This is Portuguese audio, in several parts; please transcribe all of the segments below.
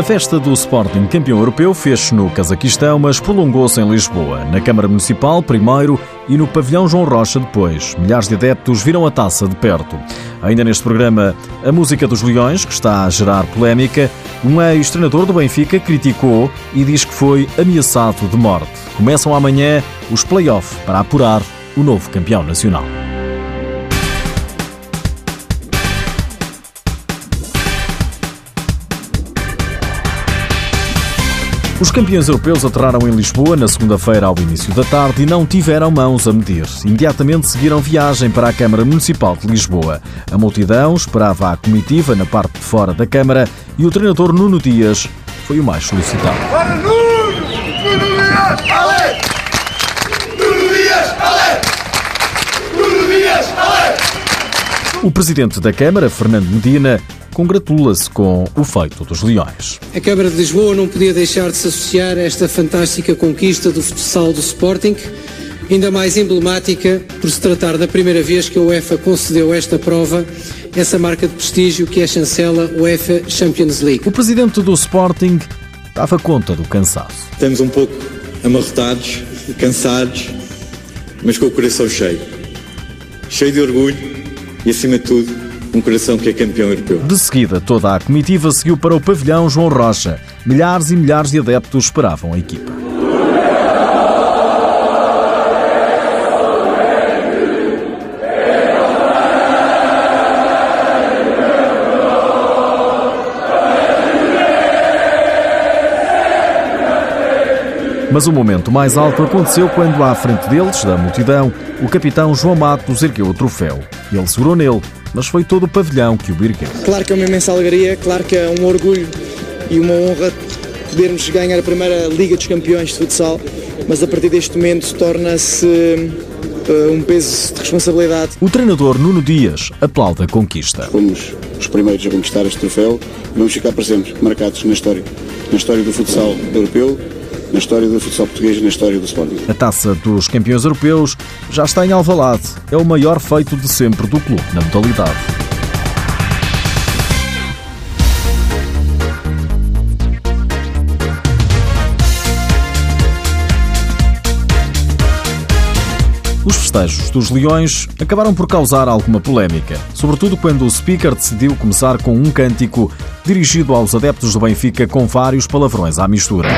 A festa do Sporting campeão europeu fez-se no Cazaquistão, mas prolongou-se em Lisboa, na Câmara Municipal primeiro e no Pavilhão João Rocha depois. Milhares de adeptos viram a taça de perto. Ainda neste programa, a música dos Leões, que está a gerar polémica, um ex-treinador do Benfica criticou e diz que foi ameaçado de morte. Começam amanhã os play-off para apurar o novo campeão nacional. Os campeões europeus aterraram em Lisboa na segunda-feira ao início da tarde e não tiveram mãos a medir. Imediatamente seguiram viagem para a Câmara Municipal de Lisboa. A multidão esperava a comitiva na parte de fora da Câmara e o treinador Nuno Dias foi o mais solicitado. Para Nuno! Nuno Dias! Ale! Nuno Dias! Ale! Nuno Dias! Ale! O presidente da Câmara, Fernando Medina, congratula-se com o feito dos Leões. A Câmara de Lisboa não podia deixar de se associar a esta fantástica conquista do futsal do Sporting, ainda mais emblemática por se tratar da primeira vez que a UEFA concedeu esta prova, essa marca de prestígio que é a chancela UEFA Champions League. O presidente do Sporting dava conta do cansaço. Estamos um pouco amarrotados, cansados, mas com o coração cheio. Cheio de orgulho e, acima de tudo, um coração que é campeão europeu. De seguida, toda a comitiva seguiu para o pavilhão João Rocha. Milhares e milhares de adeptos esperavam a equipa. Mas o momento mais alto aconteceu quando, à frente deles, da multidão, o capitão João Matos ergueu o troféu. Ele segurou nele, mas foi todo o pavilhão que o ergueu. Claro que é uma imensa alegria, claro que é um orgulho e uma honra podermos ganhar a primeira Liga dos Campeões de futsal, mas a partir deste momento torna-se uh, um peso de responsabilidade. O treinador Nuno Dias aplaude a conquista. Fomos os primeiros a conquistar este troféu e vamos ficar para sempre marcados na história, na história do futsal europeu na história do futsal português e na história do Sporting. A taça dos campeões europeus já está em Alvalade. É o maior feito de sempre do clube na modalidade. Os festejos dos Leões acabaram por causar alguma polémica, sobretudo quando o speaker decidiu começar com um cântico dirigido aos adeptos do Benfica com vários palavrões à mistura.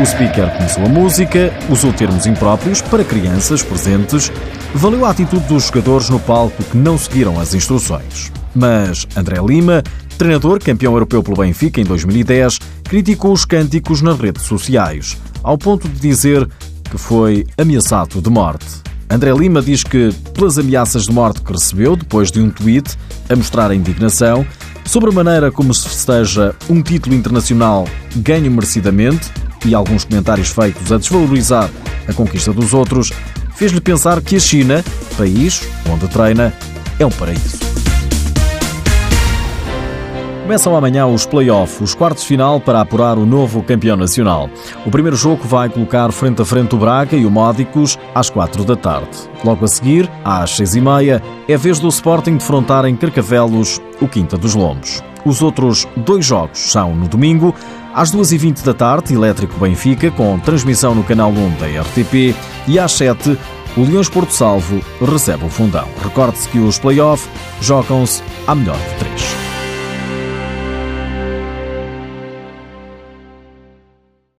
O speaker começou a música, usou termos impróprios para crianças presentes, valeu a atitude dos jogadores no palco que não seguiram as instruções. Mas André Lima, treinador campeão europeu pelo Benfica em 2010, criticou os cânticos nas redes sociais, ao ponto de dizer que foi ameaçado de morte. André Lima diz que, pelas ameaças de morte que recebeu depois de um tweet a mostrar a indignação sobre a maneira como se festeja um título internacional ganho merecidamente, e alguns comentários feitos a desvalorizar a conquista dos outros, fez-lhe pensar que a China, país onde treina, é um paraíso. Começam amanhã os play-offs, os quartos final para apurar o novo campeão nacional. O primeiro jogo vai colocar frente a frente o Braga e o Módicos às quatro da tarde. Logo a seguir, às seis e meia, é vez do Sporting defrontar em Carcavelos o Quinta dos Lombos. Os outros dois jogos são no domingo, às 2h20 da tarde, Elétrico Benfica, com transmissão no canal 1 da RTP, e às 7 o Leões Porto Salvo recebe o fundão. Recorde-se que os play-off jogam-se à melhor